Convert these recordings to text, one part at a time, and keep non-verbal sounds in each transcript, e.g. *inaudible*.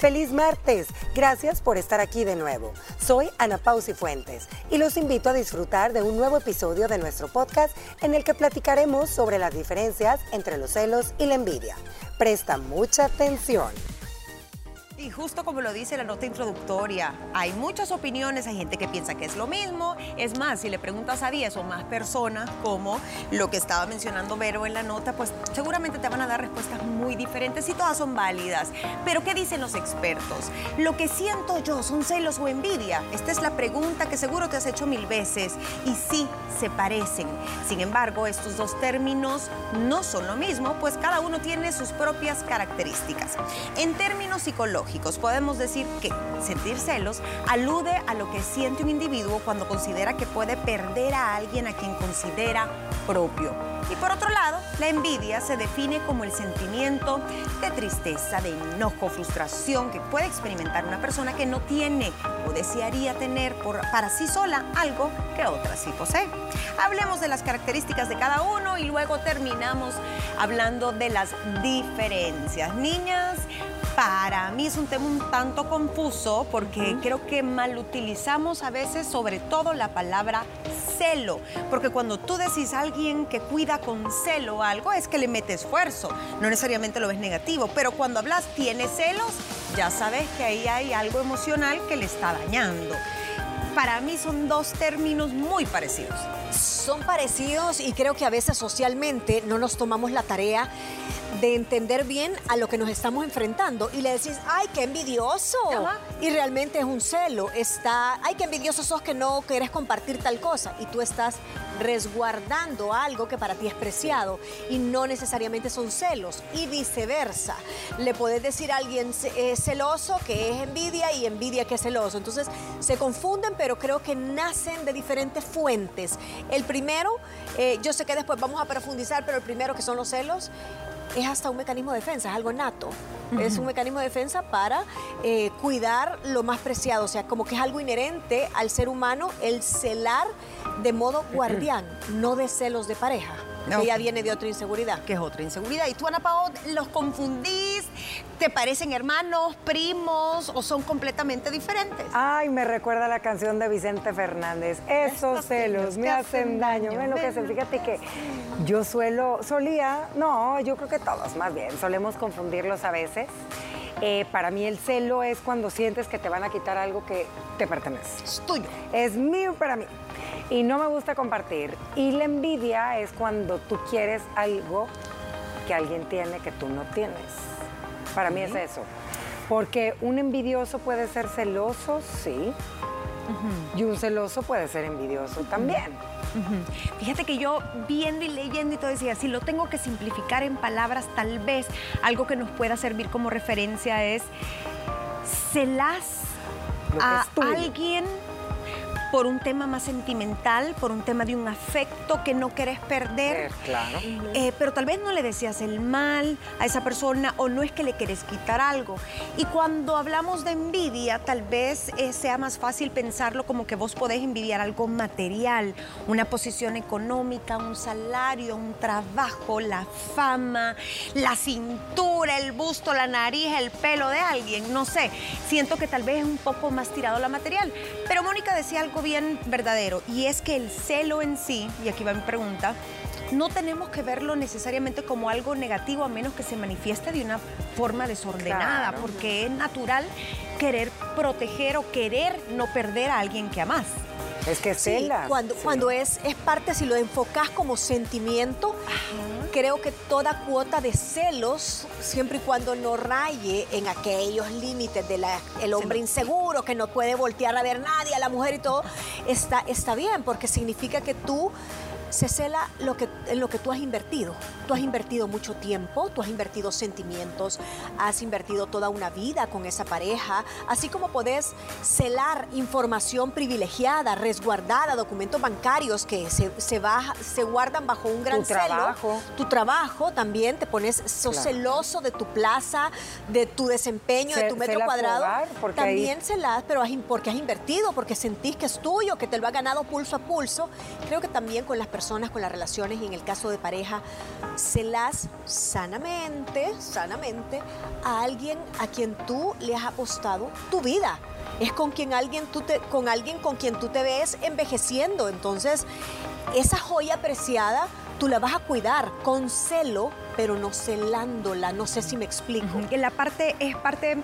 Feliz martes. Gracias por estar aquí de nuevo. Soy Ana Pausi Fuentes y los invito a disfrutar de un nuevo episodio de nuestro podcast en el que platicaremos sobre las diferencias entre los celos y la envidia. Presta mucha atención. Y justo como lo dice la nota introductoria, hay muchas opiniones, hay gente que piensa que es lo mismo. Es más, si le preguntas a 10 o más personas, como lo que estaba mencionando Vero en la nota, pues seguramente te van a dar respuestas muy diferentes y todas son válidas. Pero ¿qué dicen los expertos? Lo que siento yo, ¿son celos o envidia? Esta es la pregunta que seguro te has hecho mil veces. Y sí, se parecen. Sin embargo, estos dos términos no son lo mismo, pues cada uno tiene sus propias características. En términos psicológicos, podemos decir que sentir celos alude a lo que siente un individuo cuando considera que puede perder a alguien a quien considera propio. Y por otro lado, la envidia se define como el sentimiento de tristeza, de enojo, frustración que puede experimentar una persona que no tiene o desearía tener por, para sí sola algo que otra sí posee. Hablemos de las características de cada uno y luego terminamos hablando de las diferencias. Niñas, para mí es un tema un tanto confuso porque creo que mal utilizamos a veces sobre todo la palabra celo, porque cuando tú decís a alguien que cuida con celo algo es que le mete esfuerzo, no necesariamente lo ves negativo, pero cuando hablas tiene celos, ya sabes que ahí hay algo emocional que le está dañando. Para mí son dos términos muy parecidos. Son parecidos y creo que a veces socialmente no nos tomamos la tarea de entender bien a lo que nos estamos enfrentando y le decís, ay, qué envidioso. Y realmente es un celo. Está, ay, qué envidioso sos que no querés compartir tal cosa. Y tú estás resguardando algo que para ti es preciado y no necesariamente son celos. Y viceversa. Le podés decir a alguien eh, celoso que es envidia y envidia que es celoso. Entonces se confunden, pero creo que nacen de diferentes fuentes. El primero, eh, yo sé que después vamos a profundizar, pero el primero que son los celos es hasta un mecanismo de defensa, es algo nato. Es un mecanismo de defensa para eh, cuidar lo más preciado, o sea, como que es algo inherente al ser humano el celar de modo guardián, no de celos de pareja. Que ya viene de otra inseguridad. Que es otra inseguridad. ¿Y tú, Ana Pao, los confundís? ¿Te parecen hermanos, primos o son completamente diferentes? Ay, me recuerda la canción de Vicente Fernández. Esos celos me hacen daño. Que se, fíjate que yo suelo, solía, no, yo creo que todos más bien, solemos confundirlos a veces. Eh, para mí el celo es cuando sientes que te van a quitar algo que te pertenece. Es tuyo. Es mío para mí. Y no me gusta compartir. Y la envidia es cuando tú quieres algo que alguien tiene que tú no tienes. Para mí es eso. Porque un envidioso puede ser celoso, sí. Y un celoso puede ser envidioso también. Fíjate que yo viendo y leyendo y todo decía, si lo tengo que simplificar en palabras, tal vez algo que nos pueda servir como referencia es celas a alguien por un tema más sentimental, por un tema de un afecto que no querés perder. claro. Eh, pero tal vez no le deseas el mal a esa persona o no es que le querés quitar algo. Y cuando hablamos de envidia, tal vez eh, sea más fácil pensarlo como que vos podés envidiar algo material, una posición económica, un salario, un trabajo, la fama, la cintura, el busto, la nariz, el pelo de alguien, no sé. Siento que tal vez es un poco más tirado la material. Pero Mónica decía algo bien verdadero y es que el celo en sí, y aquí va mi pregunta, no tenemos que verlo necesariamente como algo negativo a menos que se manifieste de una forma desordenada, porque es natural querer proteger o querer no perder a alguien que amas. Es que cela. cuando, cuando es, es parte, si lo enfocas como sentimiento, creo que toda cuota de celos, siempre y cuando no raye en aquellos límites del el hombre inseguro, que no puede voltear a ver nadie, a la mujer y todo, está, está bien, porque significa que tú se cela lo que, en lo que tú has invertido. Tú has invertido mucho tiempo, tú has invertido sentimientos, has invertido toda una vida con esa pareja, así como podés celar información privilegiada, resguardada, documentos bancarios que se, se, se guardan bajo un gran tu Trabajo. Tu trabajo también, te pones, sos celoso de tu plaza, de tu desempeño, de tu metro cuadrado. también celas, pero porque has invertido, porque sentís que es tuyo, que te lo ha ganado pulso a pulso. Creo que también con las personas personas con las relaciones y en el caso de pareja, celas sanamente, sanamente a alguien a quien tú le has apostado tu vida. Es con quien alguien tú te, con alguien con quien tú te ves envejeciendo. Entonces, esa joya preciada tú la vas a cuidar con celo, pero no celándola. No sé si me explico. La parte es parte,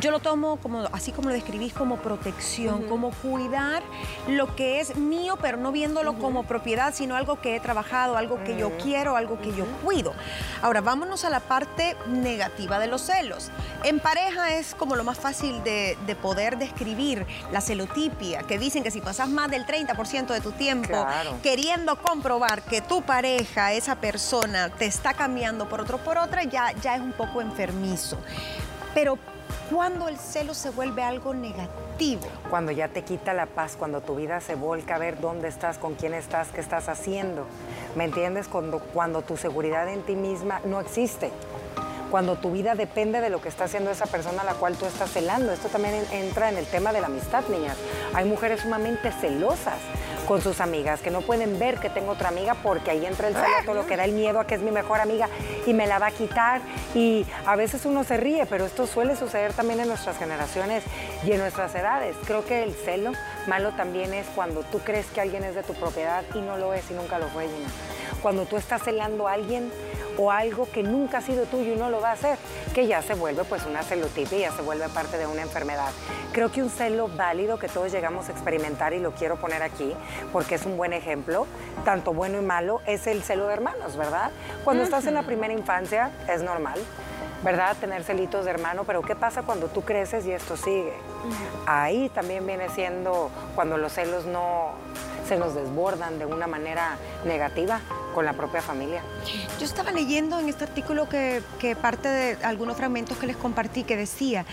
yo lo tomo como, así como lo describís, como protección, como cuidar lo que es mío, pero no viéndolo como propiedad, sino algo que he trabajado, algo que yo quiero, algo que yo cuido. Ahora, vámonos a la parte negativa de los celos. En pareja es como lo más fácil de, poder describir la celotipia, que dicen que si pasas más del 30% de tu tiempo queriendo comprobar que tu pareja esa persona te está cambiando por otro por otra, ya, ya es un poco enfermizo. Pero cuando el celo se vuelve algo negativo. Cuando ya te quita la paz, cuando tu vida se volca a ver dónde estás, con quién estás, qué estás haciendo. ¿Me entiendes? Cuando, cuando tu seguridad en ti misma no existe cuando tu vida depende de lo que está haciendo esa persona a la cual tú estás celando. Esto también entra en el tema de la amistad, niñas. Hay mujeres sumamente celosas con sus amigas, que no pueden ver que tengo otra amiga porque ahí entra el celo, todo lo que da el miedo a que es mi mejor amiga y me la va a quitar. Y a veces uno se ríe, pero esto suele suceder también en nuestras generaciones y en nuestras edades. Creo que el celo malo también es cuando tú crees que alguien es de tu propiedad y no lo es y nunca lo fue, Gina. Cuando tú estás celando a alguien o algo que nunca ha sido tuyo y no lo va a hacer, que ya se vuelve pues una celotipia y ya se vuelve parte de una enfermedad. Creo que un celo válido que todos llegamos a experimentar y lo quiero poner aquí porque es un buen ejemplo, tanto bueno y malo, es el celo de hermanos, ¿verdad? Cuando estás en la primera infancia es normal. ¿verdad? Tener celitos de hermano, pero ¿qué pasa cuando tú creces y esto sigue? Ahí también viene siendo cuando los celos no se nos desbordan de una manera negativa con la propia familia. Yo estaba leyendo en este artículo que, parte de algunos fragmentos que les compartí que decía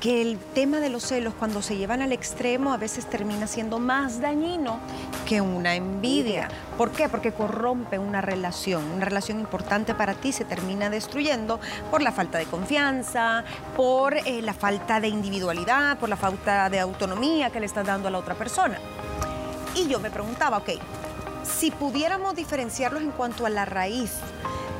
que el tema de los celos cuando se llevan al extremo a veces termina siendo más dañino que una envidia. ¿Por qué? Porque corrompe una relación, una relación importante para ti se termina destruyendo por la falta de confianza, por eh, la falta de individualidad, por la falta de autonomía que le estás dando a la otra persona. Y yo me preguntaba, ok, si pudiéramos diferenciarlos en cuanto a la raíz,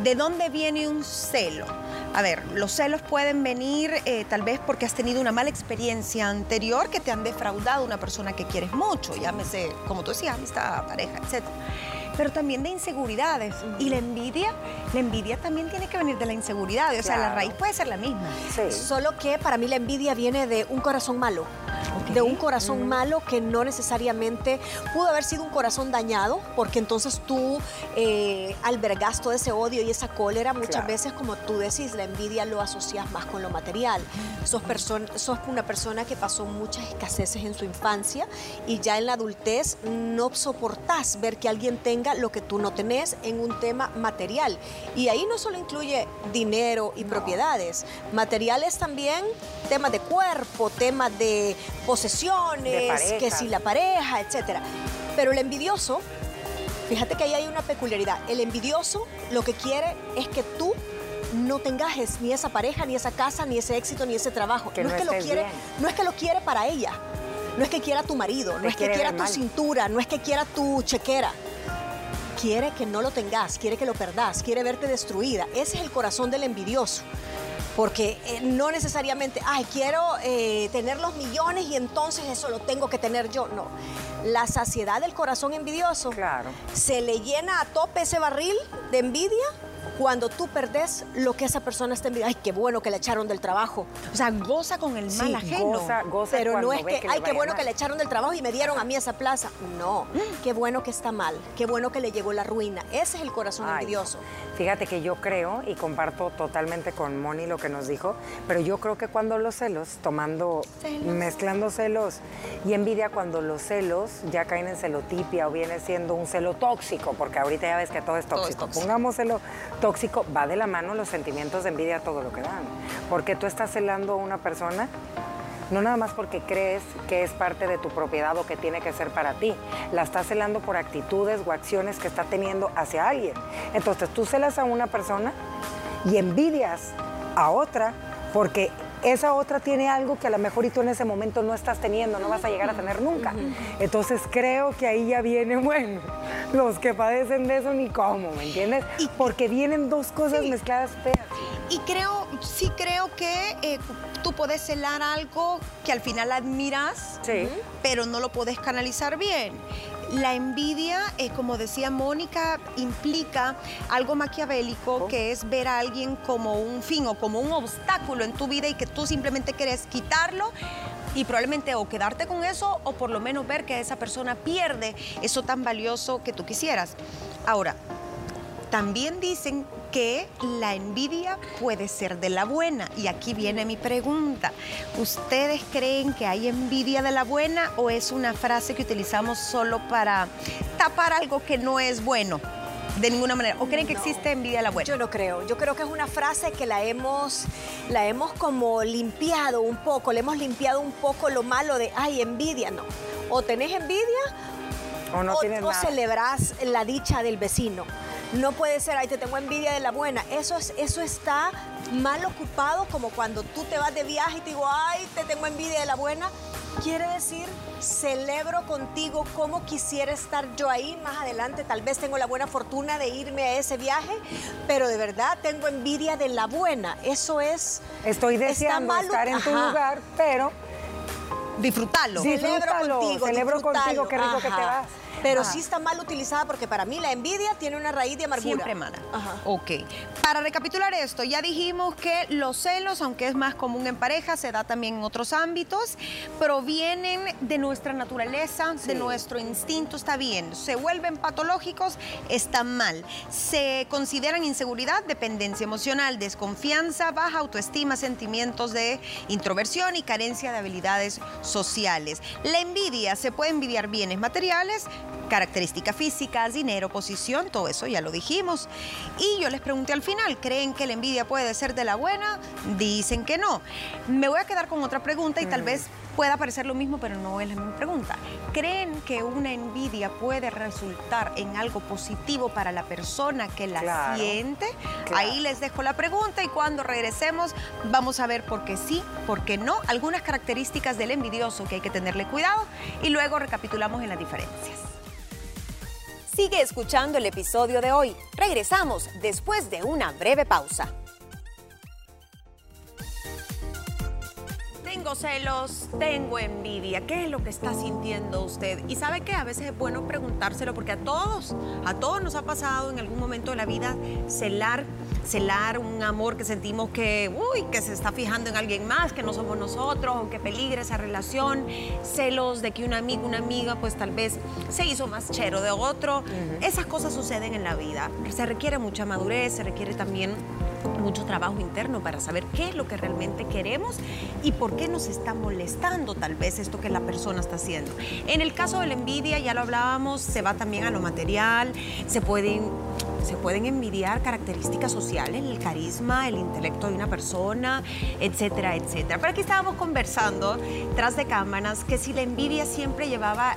¿de dónde viene un celo? A ver, los celos pueden venir eh, tal vez porque has tenido una mala experiencia anterior que te han defraudado una persona que quieres mucho, llámese, como tú decías, amistad, pareja, etc. Pero también de inseguridades. Y la envidia, la envidia también tiene que venir de la inseguridad. O sea, la raíz puede ser la misma. Solo que para mí la envidia viene de un corazón malo de un corazón malo que no necesariamente pudo haber sido un corazón dañado, porque entonces tú eh, albergas todo ese odio y esa cólera. Muchas veces, como tú decís, la envidia lo asocias más con lo material. Sos, sos una persona que pasó muchas escaseces en su infancia y ya en la adultez no soportás ver que alguien tenga lo que tú no tenés en un tema material. Y ahí no solo incluye dinero y propiedades, materiales también, temas de cuerpo, temas de posesiones, que si la pareja, etcétera. Pero el envidioso, fíjate que ahí hay una peculiaridad. El envidioso lo que quiere es que tú no tengas ni esa pareja, ni esa casa, ni ese éxito, ni ese trabajo. no, es que lo quiere, no es que lo quiere para ella. No es que quiera tu marido, no es que quiera tu cintura, no es que quiera tu chequera. Quiere que no lo tengas, quiere que lo perdás, quiere verte destruida. Ese es el corazón del envidioso porque eh, no necesariamente, ay, quiero eh, tener los millones y entonces eso lo tengo que tener yo. No, la saciedad del corazón envidioso claro. se le llena a tope ese barril de envidia cuando tú perdés lo que esa persona está envidiando. Ay, qué bueno que le echaron del trabajo. O sea, goza con el mal ajeno. Goza, goza Pero no es que, ay, qué bueno que le echaron del trabajo y me dieron a mí esa plaza. No, qué bueno que está mal, qué bueno que le llegó la ruina. Ese es el corazón envidioso. Fíjate que yo creo, y comparto totalmente con Moni lo que nos dijo, pero yo creo que cuando los celos, tomando, mezclando celos y envidia, cuando los celos ya caen en celotipia o viene siendo un celo tóxico, porque ahorita ya ves que todo es tóxico. Todo es tóxico. Pongámoselo tóxico, va de la mano los sentimientos de envidia, todo lo que dan. Porque tú estás celando a una persona, no nada más porque crees que es parte de tu propiedad o que tiene que ser para ti, la estás celando por actitudes o acciones que está teniendo hacia alguien. Entonces tú celas a una persona y envidias a otra porque esa otra tiene algo que a lo mejor y tú en ese momento no estás teniendo, no vas a llegar a tener nunca. Entonces creo que ahí ya viene, *laughs* bueno, los que padecen de eso ni cómo, ¿me entiendes? Porque vienen dos cosas mezcladas feas. Y creo, sí creo que eh, tú puedes celar algo que al final admiras, pero no lo puedes canalizar bien. La envidia, eh, como decía Mónica, implica algo maquiavélico que es ver a alguien como un fin o como un obstáculo en tu vida y que tú simplemente quieres quitarlo y probablemente o quedarte con eso o por lo menos ver que esa persona pierde eso tan valioso que tú quisieras. Ahora, también dicen que la envidia puede ser de la buena. Y aquí viene mi pregunta. ¿Ustedes creen que hay envidia de la buena o es una frase que utilizamos solo para tapar algo que no es bueno? De ninguna manera. ¿O creen que existe envidia de la buena? Yo no creo. Yo creo que es una frase que la hemos, la hemos como limpiado un poco, le hemos limpiado un poco lo malo de, ay, envidia, no. O tenés envidia o, no o, o celebrás la dicha del vecino. No puede ser, ay, te tengo envidia de la buena. Eso, es, eso está mal ocupado como cuando tú te vas de viaje y te digo, ay, te tengo envidia de la buena. Quiere decir, celebro contigo como quisiera estar yo ahí más adelante. Tal vez tengo la buena fortuna de irme a ese viaje, pero de verdad tengo envidia de la buena. Eso es... Estoy deseando estar en tu lugar, pero... Disfrutarlo. Celebro contigo. Celebro contigo, qué rico que te vas. Pero sí está mal utilizada porque para mí la envidia tiene una raíz de amargura. Siempre mala. Ok. Para recapitular esto, ya dijimos que los celos, aunque es más común en pareja, se da también en otros ámbitos, provienen de nuestra naturaleza, de nuestro instinto, está bien. Se vuelven patológicos, están mal. Se consideran inseguridad, dependencia emocional, desconfianza, baja autoestima, sentimientos de introversión y carencia de habilidades sociales. La envidia, se puede envidiar bienes materiales, características físicas, dinero, posición, todo eso ya lo dijimos. Y yo les pregunté al final, ¿creen que la envidia puede ser de la buena? Dicen que no. Me voy a quedar con otra pregunta y tal mm. vez pueda parecer lo mismo, pero no es la misma pregunta. ¿Creen que una envidia puede resultar en algo positivo para la persona que la siente? Ahí les dejo la pregunta y cuando regresemos vamos a ver por qué sí, por qué no, algunas características del envidioso que hay que tenerle cuidado y luego recapitulamos en las diferencias. Sigue escuchando el episodio de hoy. Regresamos después de una breve pausa. Tengo celos, tengo envidia. ¿Qué es lo que está sintiendo usted? Y sabe que a veces es bueno preguntárselo porque a todos, a todos nos ha pasado en algún momento de la vida celar, celar un amor que sentimos que, uy, que se está fijando en alguien más, que no somos nosotros, o que peligra esa relación, celos de que un amigo, una amiga, pues tal vez se hizo más chero de otro. Esas cosas suceden en la vida. Se requiere mucha madurez, se requiere también mucho trabajo interno para saber qué es lo que realmente queremos y por qué nos está molestando tal vez esto que la persona está haciendo. En el caso de la envidia, ya lo hablábamos, se va también a lo material, se pueden, se pueden envidiar características sociales, el carisma, el intelecto de una persona, etcétera, etcétera. Pero aquí estábamos conversando tras de cámaras que si la envidia siempre llevaba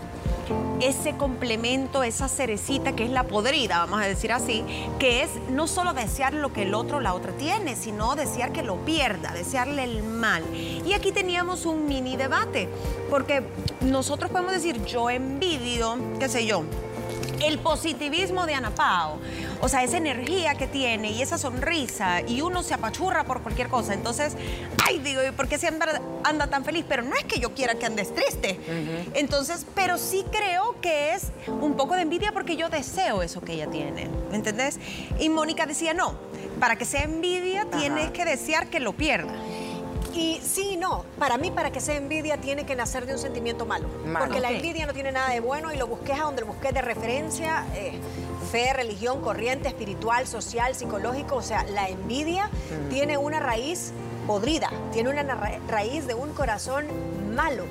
ese complemento, esa cerecita que es la podrida, vamos a decir así, que es no solo desear lo que el otro la otra tiene, sino desear que lo pierda, desearle el mal. Y aquí teníamos un mini debate, porque nosotros podemos decir, yo envidio, qué sé yo, el positivismo de Ana Pao, o sea, esa energía que tiene y esa sonrisa, y uno se apachurra por cualquier cosa. Entonces, ay, digo, ¿y por qué se anda, anda tan feliz? Pero no es que yo quiera que andes triste. Entonces, pero sí creo que es un poco de envidia porque yo deseo eso que ella tiene. ¿Me entendés? Y Mónica decía, no, para que sea envidia tienes que desear que lo pierda. Y sí, no. Para mí, para que sea envidia, tiene que nacer de un sentimiento malo. Porque la envidia no tiene nada de bueno y lo busques a donde lo busques de referencia. Eh, fe, religión, corriente espiritual, social, psicológico. O sea, la envidia tiene una raíz podrida, tiene una raíz de un corazón malo.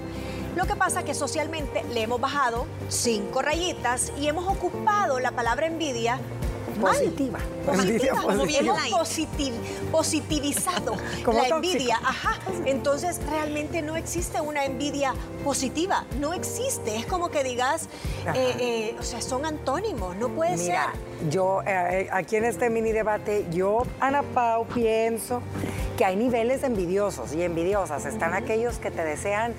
Lo que pasa es que socialmente le hemos bajado cinco rayitas y hemos ocupado la palabra envidia Positiva. Positiva. Hemos positivizado *laughs* la envidia. Ajá. Entonces, realmente no existe una envidia positiva. No existe. Es como que digas, eh, eh, o sea, son antónimos. No puede Mira, Yo, eh, aquí en este mini debate, yo, Ana Pau, pienso que hay niveles envidiosos y envidiosas. Están aquellos que te desean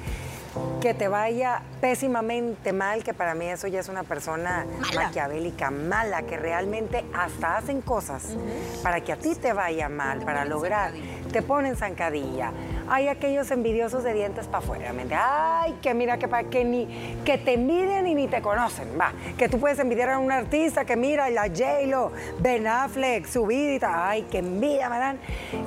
que te vaya pésimamente mal, que para mí eso ya es una persona maquiavélica, mala, que realmente hasta hacen cosas para que a ti te vaya mal, para lograr, te ponen zancadilla hay aquellos envidiosos de dientes para afuera. Ay, que mira, que, que, ni, que te envidian y ni te conocen. Va, que tú puedes envidiar a un artista que mira, la J-Lo, Ben Affleck, su vida. Ay, qué envidia me dan.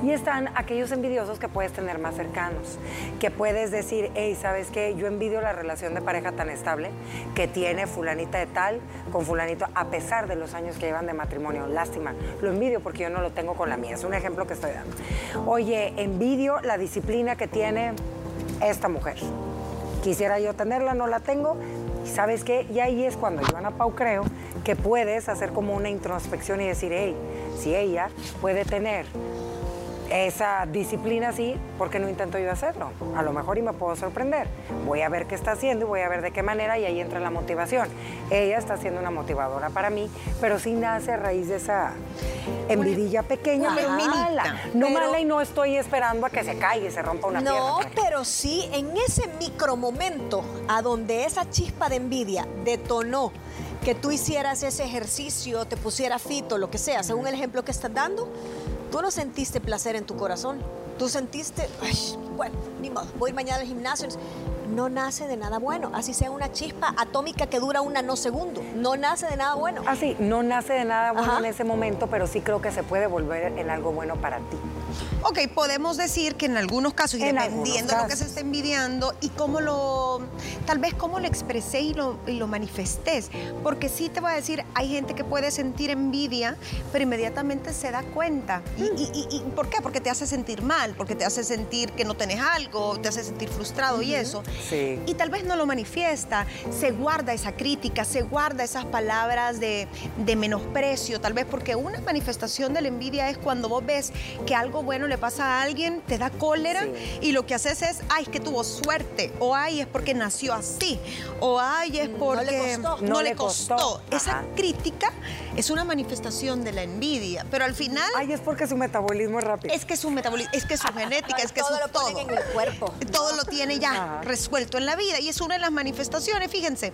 Y están aquellos envidiosos que puedes tener más cercanos. Que puedes decir, hey, ¿sabes qué? Yo envidio la relación de pareja tan estable que tiene fulanita de tal con fulanito, a pesar de los años que llevan de matrimonio. Lástima, lo envidio porque yo no lo tengo con la mía. Es un ejemplo que estoy dando. Oye, envidio la disciplina que tiene esta mujer. Quisiera yo tenerla, no la tengo. Y sabes qué, y ahí es cuando yo, Ana Pau, creo que puedes hacer como una introspección y decir, hey, si ella puede tener esa disciplina sí, ¿por qué no intento yo hacerlo? A lo mejor y me puedo sorprender. Voy a ver qué está haciendo y voy a ver de qué manera y ahí entra la motivación. Ella está siendo una motivadora para mí, pero sí nace a raíz de esa envidilla pequeña, pero mala. No mala y no estoy esperando a que se caiga y se rompa una No, pero sí en ese micro momento a donde esa chispa de envidia detonó que tú hicieras ese ejercicio, te pusieras fito, lo que sea, según el ejemplo que estás dando, Tú no sentiste placer en tu corazón. Tú sentiste, bueno, ni modo, voy mañana al gimnasio no nace de nada bueno, así sea una chispa atómica que dura una no segundo, no nace de nada bueno. Así, ah, no nace de nada bueno en ese momento, pero sí creo que se puede volver en algo bueno para ti. Ok, podemos decir que en algunos casos, y dependiendo de lo que se esté envidiando y cómo lo, tal vez cómo lo expresé y lo, y lo manifestés, porque sí te voy a decir, hay gente que puede sentir envidia, pero inmediatamente se da cuenta. ¿Y, y, y, por qué? Porque te hace sentir mal, porque te hace sentir que no tenés algo, te hace sentir frustrado y eso. Y tal vez no lo manifiesta, se guarda esa crítica, se guarda esas palabras de, menosprecio, tal vez porque una manifestación de la envidia es cuando vos ves que algo bueno le pasa a alguien, te da cólera y lo que haces es, ay, es que tuvo suerte, o ay, es porque nació así, o ay, es porque no le costó. Esa crítica es una manifestación de la envidia, pero al final... Ay, es porque su metabolismo es rápido. Es que su metabolismo, es que su genética, es que todo su lo todo. en el cuerpo. Todo lo tiene ya resuelto en la vida y es una de las manifestaciones, fíjense.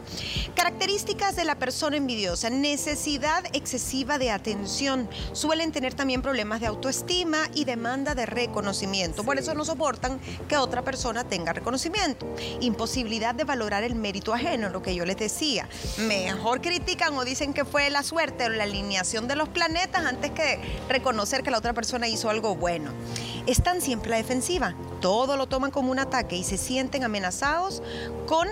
Características de la persona envidiosa, necesidad excesiva de atención, suelen tener también problemas de autoestima y demanda de reconocimiento. Por eso no soportan que otra persona tenga reconocimiento. Imposibilidad de valorar el mérito ajeno, lo que yo les decía. Mejor critican o dicen que fue la suerte la alineación de los planetas antes que reconocer que la otra persona hizo algo bueno. Están siempre a la defensiva, todo lo toman como un ataque y se sienten amenazados con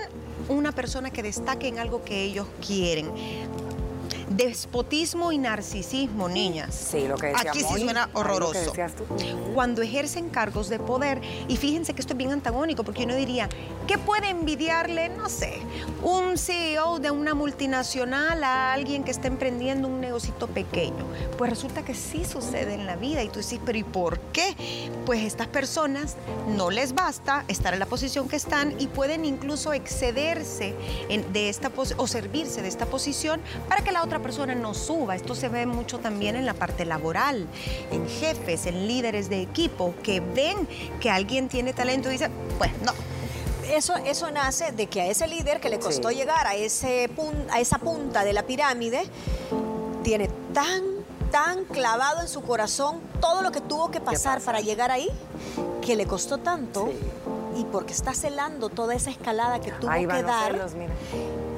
una persona que destaque en algo que ellos quieren. Despotismo y narcisismo, niñas. Sí, lo que decía Aquí sí suena horroroso. Cuando ejercen cargos de poder, y fíjense que esto es bien antagónico, porque uno diría, ¿qué puede envidiarle, no sé, un CEO de una multinacional a alguien que está emprendiendo un negocito pequeño? Pues resulta que sí sucede en la vida, y tú dices, pero ¿y por qué? Pues estas personas no les basta estar en la posición que están y pueden incluso excederse de esta o servirse de esta posición para que la otra persona no suba. Esto se ve mucho también en la parte laboral, en jefes, en líderes de equipo que ven que alguien tiene talento y dicen, pues no, eso, eso, nace de que a ese líder que le costó llegar a, ese a esa punta de la pirámide, tiene tan, tan clavado en su corazón todo lo que tuvo que pasar para llegar ahí, que le costó tanto. Y porque está celando toda esa escalada que tuvo que dar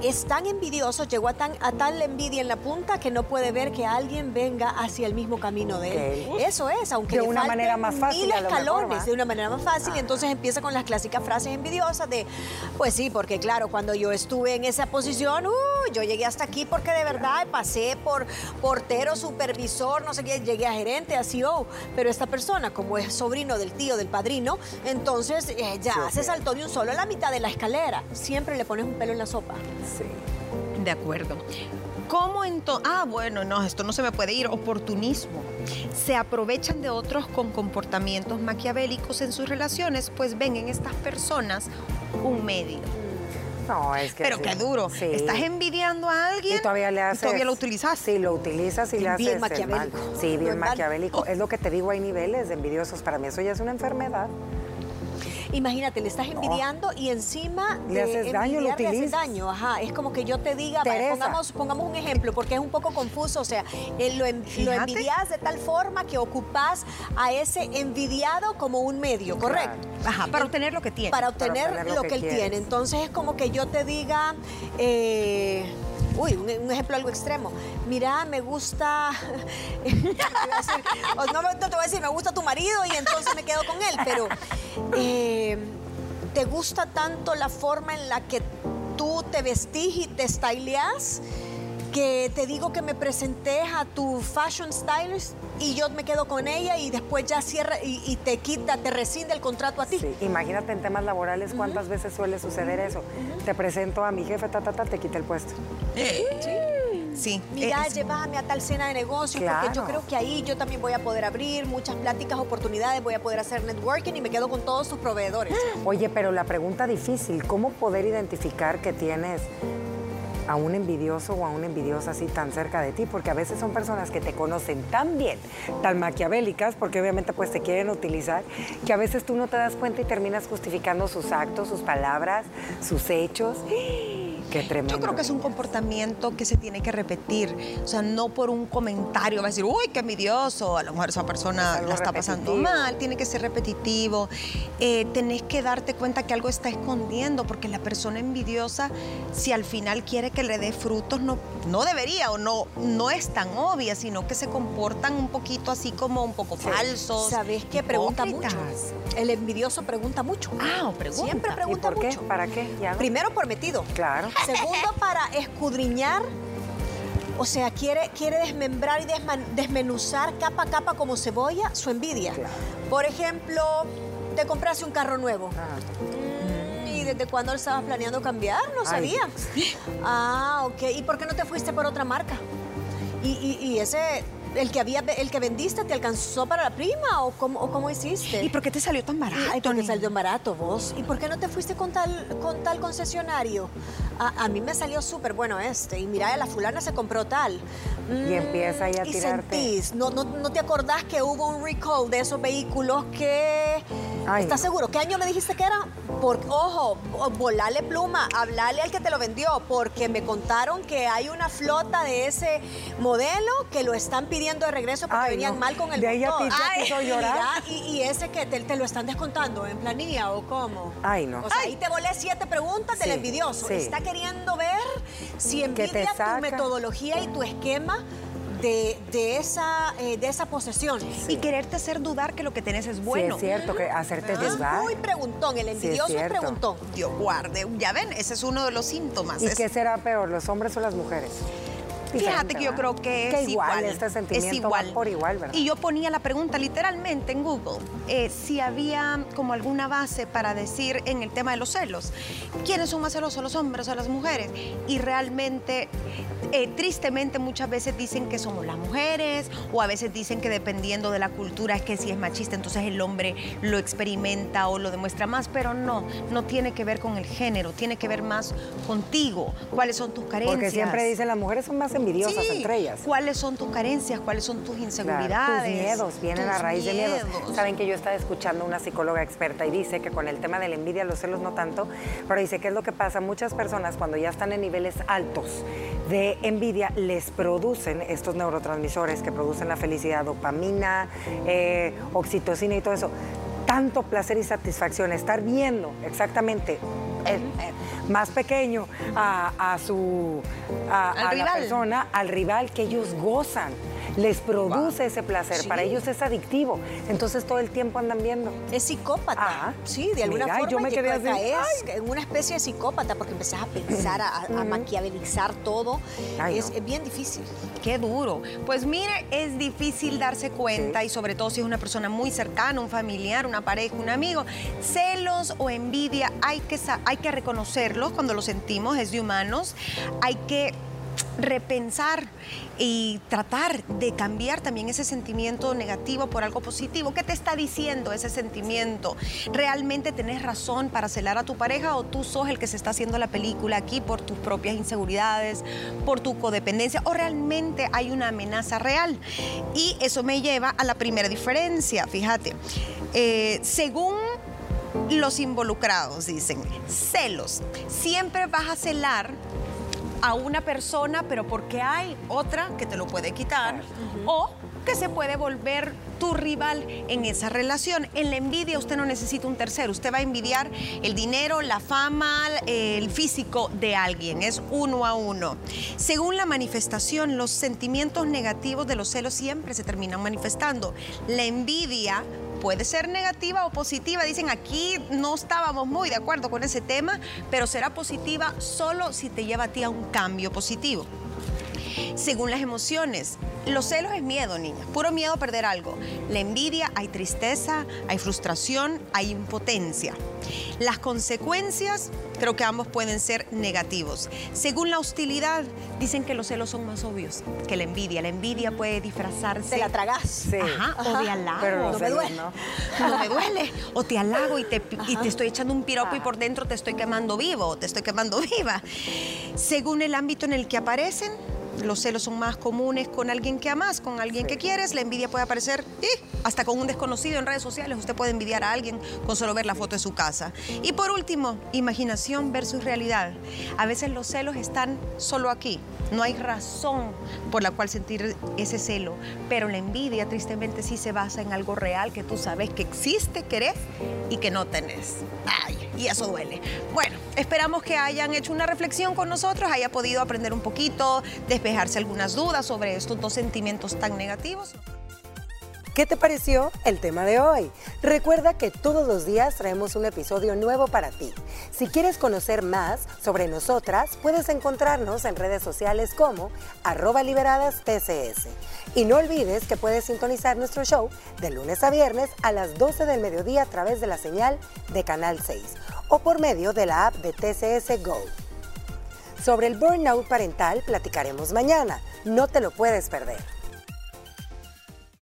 es tan envidioso, llegó a, tan, a tal envidia en la punta que no puede ver que alguien venga hacia el mismo camino de él. Eso es, aunque de una manera más fácil. Mil escalones, de una manera más fácil. Y entonces empieza con las clásicas frases envidiosas de, pues sí, porque claro, cuando yo estuve en esa posición, uh, yo llegué hasta aquí porque de verdad pasé por portero, supervisor, no sé qué, llegué a gerente, a CEO. Pero esta persona, como es sobrino del tío, del padrino, entonces eh, ya se saltó de un solo a la mitad de la escalera. Siempre le pones un pelo en la sopa. Sí. De acuerdo. ¿Cómo entonces? Ah, bueno, no, esto no se me puede ir. Oportunismo. Se aprovechan de otros con comportamientos maquiavélicos en sus relaciones, pues ven en estas personas un medio. No, es que Pero sí. qué duro. Sí. Estás envidiando a alguien Y todavía le haces. todavía lo utilizas. Sí, lo utilizas y le haces Bien mal. maquiavélico. Sí, bien maquiavélico. Es lo que te digo, hay niveles de envidiosos. Para mí eso ya es una enfermedad. Imagínate, le estás envidiando y encima Le haces daño, lo envidiar, le haces utilizas. daño. Ajá, es como que yo te diga, pongamos, pongamos un ejemplo, porque es un poco confuso. O sea, eh, lo, envidias de tal forma que ocupas a ese envidiado como un medio, ¿correcto? Ajá, para obtener lo que tiene. Para obtener, obtener lo lo que que, él quieres. tiene. Entonces es como que yo te diga, eh, uy, un, un ejemplo algo extremo. Mira, me gusta, *laughs* no te voy a decir, me gusta tu marido y entonces me quedo con él, pero eh, te gusta tanto la forma en la que tú te vestís y te styleas que te digo que me presenté a tu fashion stylist y yo me quedo con ella y después ya cierra y, y te quita, te rescinde el contrato a ti. Sí, imagínate en temas laborales cuántas veces suele suceder eso. Te presento a mi jefe, ta, ta, ta, te quita el puesto. Sí. Mira, es- llévame a tal cena de negocios porque yo creo que ahí yo también voy a poder abrir muchas pláticas, oportunidades, voy a poder hacer networking y me quedo con todos tus proveedores. *gasps* Oye, pero la pregunta difícil, ¿cómo poder identificar que tienes a un envidioso o a una envidiosa así tan cerca de ti? Porque a veces son personas que te conocen tan bien, tan maquiavélicas, porque obviamente pues te quieren utilizar, que a veces tú no te das cuenta y terminas justificando sus actos, sus palabras, sus hechos. Qué tremendo. Yo creo que es un comportamiento que se tiene que repetir. O sea, no por un comentario va a decir, uy, qué envidioso. A lo mejor esa persona Es la está pasando mal. Tiene que ser repetitivo. Eh, tenés que darte cuenta que algo está escondiendo, porque la persona envidiosa, si al final quiere que le dé frutos, no, no debería o no, no es tan obvia, sino que se comportan un poquito así como un poco falsos. ¿Sabes qué? Pregunta mucho. El envidioso pregunta mucho. Ah, pregunta. Siempre ¿Y pregunta qué? mucho. ¿Para qué? ¿Ya no? Primero por metido. Claro. Segundo, para escudriñar. O sea, quiere, quiere desmembrar y desman- desmenuzar capa a capa como cebolla su envidia. Claro. Por ejemplo, te compraste un carro nuevo. Ah. Mm, ¿Y desde cuándo lo estabas planeando cambiar? No Ay. sabía. Ah, ok. ¿Y por qué no te fuiste por otra marca? ¿Y, y- y ese, el que, había, el que vendiste, te alcanzó para la prima o cómo, o cómo hiciste? ¿Y por qué te salió tan barato? Ay, porque salió barato vos. ¿Y por qué no te fuiste con tal, con tal concesionario? A, a mí me salió súper bueno este. Y mira, la fulana se compró tal. Y empieza ahí a y tirarte. sentís, no, no, ¿no te acordás que hubo un recall de esos vehículos que... Ay, ¿Estás seguro? ¿Qué año me dijiste que era? Por, ojo, volale pluma, hablale al que te lo vendió, porque me contaron que hay una flota de ese modelo que lo están pidiendo de regreso porque Ay, venían no. mal con el De ahí a motor. ti te Ay, hizo llorar. mira, y, y ese que te, te lo están descontando en planilla o cómo. Ay, no. O sea, ahí te volé siete preguntas del Sí, envidioso. sí. Está queriendo ver si envidia tu metodología y tu esquema de, de esa, eh, de esa posesión. Y quererte hacer dudar que lo que tenés es Sí, bueno. es cierto, que hacerte Es dudar. muy preguntón, el Sí, es envidioso es cierto. preguntón. Dios guarde. Ya ven, ese es uno de los síntomas. ¿Y Es- qué será peor, los hombres o las mujeres? Fíjate que yo creo que es que igual, este sentimiento es igual. va por igual, ¿verdad? Y yo ponía la pregunta literalmente en Google, eh, si había como alguna base para decir en el tema de los celos, ¿quiénes son más celosos, los hombres o las mujeres? Y realmente, eh, tristemente muchas veces dicen que somos las mujeres o a veces dicen que dependiendo de la cultura es que si es machista, entonces el hombre lo experimenta o lo demuestra más, pero no, no tiene que ver con el género, tiene que ver más contigo, cuáles son tus carencias. Porque siempre dicen las mujeres son más envidiosas Sí, entre ellas. ¿Cuáles son tus carencias? ¿Cuáles son tus Claro, inseguridades? tus miedos vienen a tus raíz de miedos. miedos. Saben que yo estaba escuchando una psicóloga experta y dice que con el tema de la envidia, los celos no tanto, pero dice que es lo que pasa. Muchas personas cuando ya están en niveles altos de envidia les producen estos neurotransmisores que producen la felicidad, dopamina, eh, oxitocina y todo eso. Tanto placer y satisfacción, estar viendo exactamente el- más pequeño a, a su a, la persona, al rival que ellos gozan. Les produce ese placer, Sí. para ellos es adictivo. Entonces todo el tiempo andan viendo. Es psicópata. Ajá. Sí, de alguna Mira, forma yo me quedé así, en una especie de psicópata porque empezás a pensar, a, a maquiavelizar todo. Ay, es, no. es bien difícil. Qué duro. Pues mire, es difícil darse cuenta Sí. y sobre todo si es una persona muy cercana, un familiar, una pareja, un amigo. Celos o envidia hay que, hay que reconocerlos cuando lo sentimos, es de humanos. Hay que repensar y tratar de cambiar también ese sentimiento negativo por algo positivo. ¿Qué te está diciendo ese sentimiento? ¿Realmente tenés razón para celar a tu pareja o tú sos el que se está haciendo la película aquí por tus propias inseguridades, por tu codependencia o realmente hay una amenaza real? Y eso me lleva a la primera diferencia, fíjate. Eh, según los involucrados dicen, celos, siempre vas a celar a una persona, pero porque hay otra que te lo puede quitar o que se puede volver tu rival en esa relación. En la envidia usted no necesita un tercero, usted va a envidiar el dinero, la fama, el físico de alguien, es uno a uno. Según la manifestación, los sentimientos negativos de los celos siempre se terminan manifestando. La envidia puede ser negativa o positiva. Dicen, aquí no estábamos muy de acuerdo con ese tema, pero será positiva solo si te lleva a ti a un cambio positivo según las emociones. Los celos es miedo, niña, puro miedo a perder algo. La envidia, hay tristeza, hay frustración, hay impotencia. Las consecuencias, creo que ambos pueden ser negativos. Según la hostilidad, dicen que los celos son más obvios que la envidia. La envidia puede disfrazarse. Te la tragas. Sí. Ajá, o de halago. Pero no los me duele. ¿no? *laughs* No me duele. O te halago y te, y te estoy echando un piropo y por dentro te estoy quemando vivo, o te estoy quemando *laughs* viva. Según el ámbito en el que aparecen, los celos son más comunes con alguien que amas, con alguien que quieres. La envidia puede aparecer ¡ih! hasta con un desconocido en redes sociales. Usted puede envidiar a alguien con solo ver la foto de su casa. Y por último, imaginación versus realidad. A veces los celos están solo aquí. No hay razón por la cual sentir ese celo, pero la envidia tristemente sí se basa en algo real que tú sabes que existe, querés y que no tenés. Ay, y eso duele. Bueno, esperamos que hayan hecho una reflexión con nosotros, haya podido aprender un poquito, despejarse algunas dudas sobre estos dos sentimientos tan negativos. ¿Qué te pareció el tema de hoy? Recuerda que todos los días traemos un episodio nuevo para ti. Si quieres conocer más sobre nosotras, puedes encontrarnos en redes sociales como arroba liberadas TCS. Y no olvides que puedes sintonizar nuestro show de lunes a viernes a las 12 del mediodía a través de la señal de Canal 6 o por medio de la app de TCS Go. Sobre el burnout parental platicaremos mañana. No te lo puedes perder.